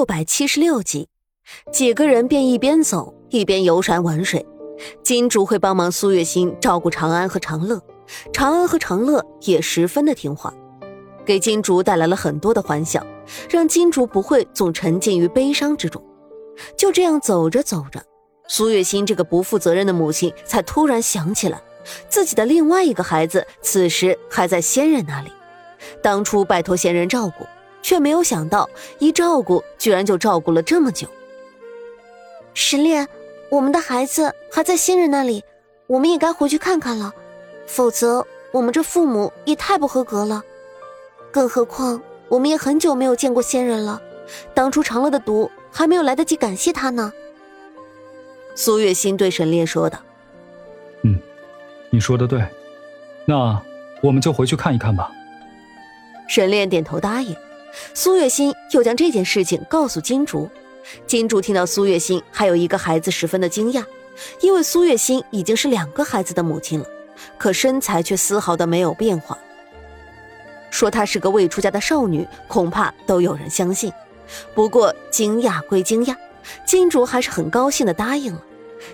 六百七十六集，几个人便一边走一边游山玩水。金竹会帮忙苏月心照顾长安和长乐，长安和长乐也十分的听话，给金竹带来了很多的欢笑，让金竹不会总沉浸于悲伤之中。就这样走着走着，苏月心这个不负责任的母亲才突然想起来，自己的另外一个孩子此时还在仙人那里，当初拜托仙人照顾。却没有想到，一照顾居然就照顾了这么久。沈炼，我们的孩子还在仙人那里，我们也该回去看看了，否则我们这父母也太不合格了。更何况，我们也很久没有见过仙人了，当初尝了的毒还没有来得及感谢他呢。苏月心对沈炼说道：“嗯，你说的对，那我们就回去看一看吧。”沈炼点头答应。苏月心又将这件事情告诉金竹，金竹听到苏月心还有一个孩子，十分的惊讶，因为苏月心已经是两个孩子的母亲了，可身材却丝毫的没有变化。说她是个未出嫁的少女，恐怕都有人相信。不过惊讶归惊讶，金竹还是很高兴的答应了。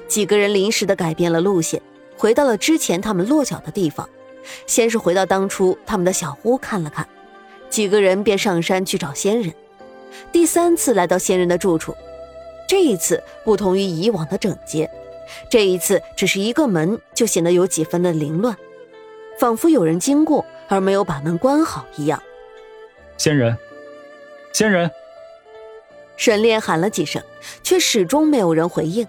几个人临时的改变了路线，回到了之前他们落脚的地方，先是回到当初他们的小屋看了看。几个人便上山去找仙人，第三次来到仙人的住处，这一次不同于以往的整洁，这一次只是一个门就显得有几分的凌乱，仿佛有人经过而没有把门关好一样。仙人，仙人！沈炼喊了几声，却始终没有人回应。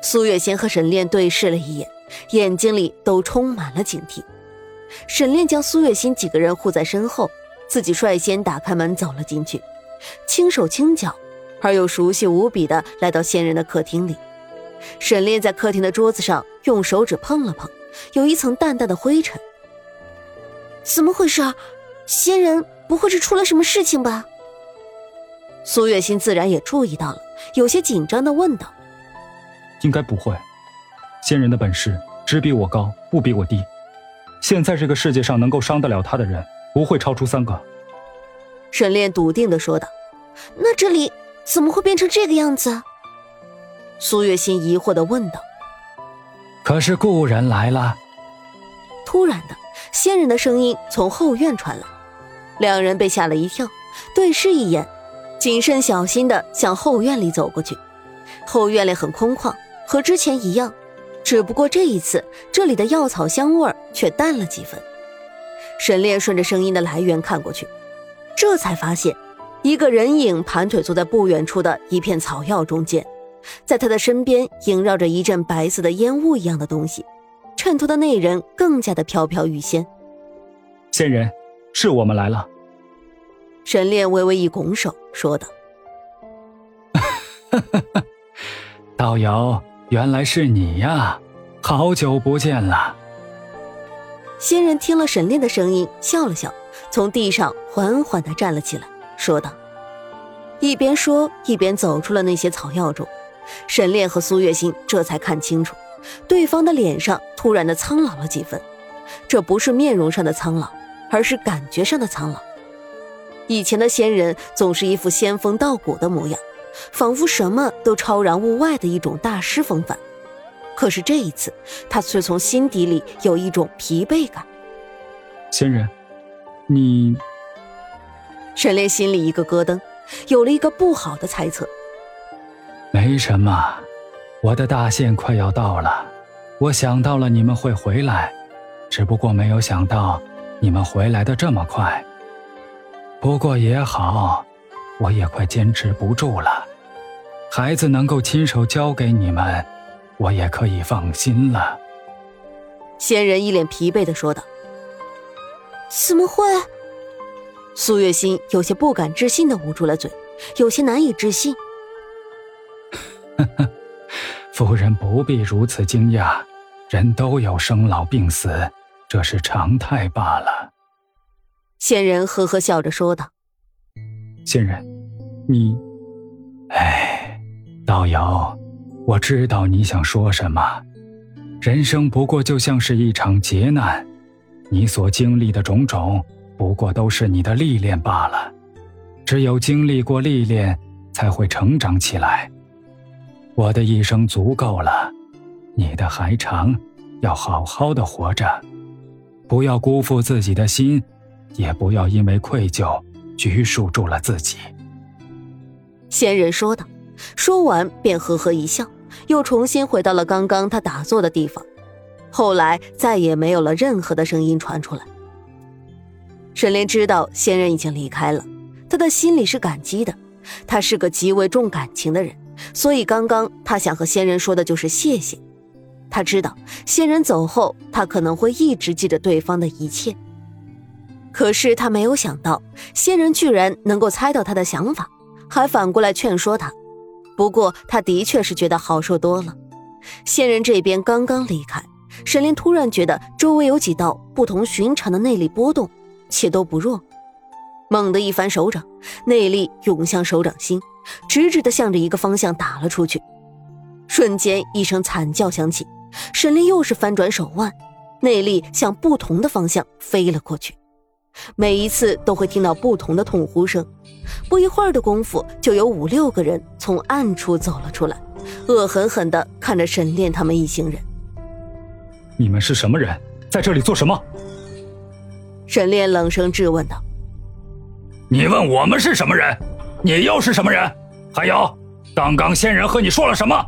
苏月仙和沈炼对视了一眼，眼睛里都充满了警惕。沈炼将苏月心几个人护在身后。自己率先打开门走了进去，轻手轻脚而又熟悉无比的来到仙人的客厅里。沈炼在客厅的桌子上用手指碰了碰，有一层淡淡的灰尘。怎么回事？仙人不会是出了什么事情吧？苏月心自然也注意到了，有些紧张的问道：“应该不会，仙人的本事只比我高，不比我低。现在这个世界上能够伤得了他的人。”不会超出三个。沈炼笃定的说道：“那这里怎么会变成这个样子？”苏月心疑惑的问道：“可是故人来了。”突然的，仙人的声音从后院传来，两人被吓了一跳，对视一眼，谨慎小心的向后院里走过去。后院里很空旷，和之前一样，只不过这一次这里的药草香味却淡了几分。沈炼顺着声音的来源看过去，这才发现，一个人影盘腿坐在不远处的一片草药中间，在他的身边萦绕着一阵白色的烟雾一样的东西，衬托的那人更加的飘飘欲仙。仙人，是我们来了。沈炼微微一拱手，说道：“道友，原来是你呀，好久不见了。”仙人听了沈炼的声音，笑了笑，从地上缓缓地站了起来，说道：“一边说一边走出了那些草药中。”沈炼和苏月心这才看清楚，对方的脸上突然的苍老了几分。这不是面容上的苍老，而是感觉上的苍老。以前的仙人总是一副仙风道骨的模样，仿佛什么都超然物外的一种大师风范。可是这一次，他却从心底里有一种疲惫感。仙人，你……沈炼心里一个咯噔，有了一个不好的猜测。没什么，我的大限快要到了，我想到了你们会回来，只不过没有想到你们回来的这么快。不过也好，我也快坚持不住了。孩子能够亲手交给你们。我也可以放心了。仙人一脸疲惫的说道：“怎么会？”苏月心有些不敢置信的捂住了嘴，有些难以置信。夫人不必如此惊讶，人都有生老病死，这是常态罢了。仙人呵呵笑着说道：“仙人，你……哎，道友。”我知道你想说什么，人生不过就像是一场劫难，你所经历的种种，不过都是你的历练罢了。只有经历过历练，才会成长起来。我的一生足够了，你的还长，要好好的活着，不要辜负自己的心，也不要因为愧疚拘束住了自己。仙人说道，说完便呵呵一笑，又重新回到了刚刚他打坐的地方。后来再也没有了任何的声音传出来。沈炼知道仙人已经离开了，他的心里是感激的。他是个极为重感情的人，所以刚刚他想和仙人说的就是谢谢。他知道仙人走后，他可能会一直记着对方的一切。可是他没有想到，仙人居然能够猜到他的想法，还反过来劝说他。不过他的确是觉得好受多了。仙人这边刚刚离开。沈炼突然觉得周围有几道不同寻常的内力波动，且都不弱。猛地一翻手掌，内力涌向手掌心，直直的向着一个方向打了出去。瞬间，一声惨叫响起，沈炼又是翻转手腕，内力向不同的方向飞了过去。每一次都会听到不同的痛呼声。不一会儿的功夫，就有五六个人从暗处走了出来，恶狠狠地看着沈炼他们一行人。你们是什么人，在这里做什么？沈炼冷声质问道。你问我们是什么人，你又是什么人？还有，刚刚仙人和你说了什么？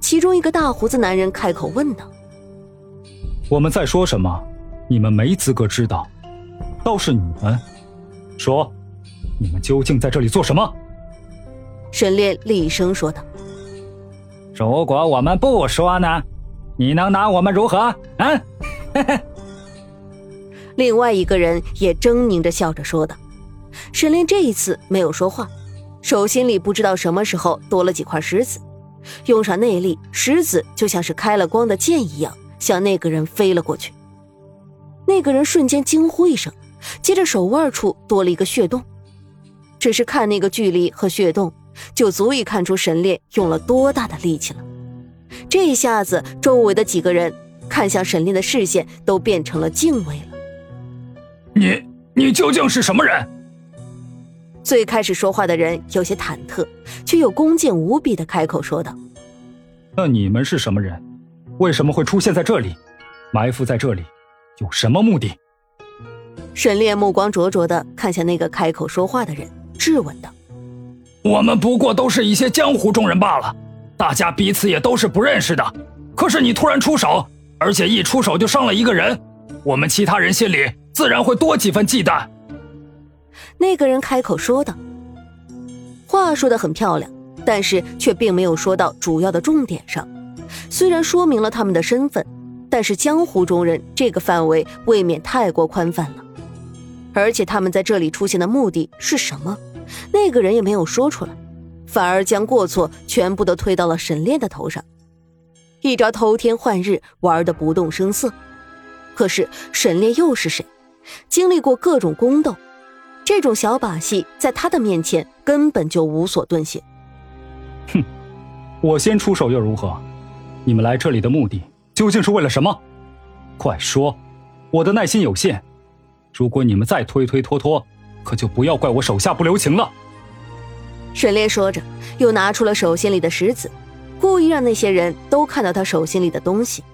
其中一个大胡子男人开口问道。我们在说什么？你们没资格知道。倒是你们，说，你们究竟在这里做什么？沈炼厉声说道。如果我们不说呢？你能拿我们如何？嗯，另外一个人也狰狞着笑着说道。沈炼这一次没有说话，手心里不知道什么时候多了几块石子，用上内力，石子就像是开了光的剑一样，向那个人飞了过去。那个人瞬间惊呼一声，接着手腕处多了一个血洞。只是看那个距离和血洞，就足以看出沈炼用了多大的力气了。这一下子，周围的几个人看向沈炼的视线都变成了敬畏了。你，你究竟是什么人？最开始说话的人有些忐忑，却又恭敬无比的开口说道：“那你们是什么人？为什么会出现在这里？埋伏在这里，有什么目的？”沈烈目光灼灼的看向那个开口说话的人，质问道：“我们不过都是一些江湖中人罢了。”大家彼此也都是不认识的，可是你突然出手，而且一出手就伤了一个人，我们其他人心里自然会多几分忌惮。那个人开口说道，话说的很漂亮，但是却并没有说到主要的重点上。虽然说明了他们的身份，但是江湖中人这个范围未免太过宽泛了。而且他们在这里出现的目的是什么？那个人也没有说出来。反而将过错全部都推到了沈炼的头上，一招偷天换日玩的不动声色。可是沈炼又是谁？经历过各种宫斗，这种小把戏在他的面前根本就无所遁形。哼，我先出手又如何？你们来这里的目的究竟是为了什么？快说！我的耐心有限，如果你们再推推拖拖，可就不要怪我手下不留情了。沈烈说着，又拿出了手心里的石子，故意让那些人都看到他手心里的东西。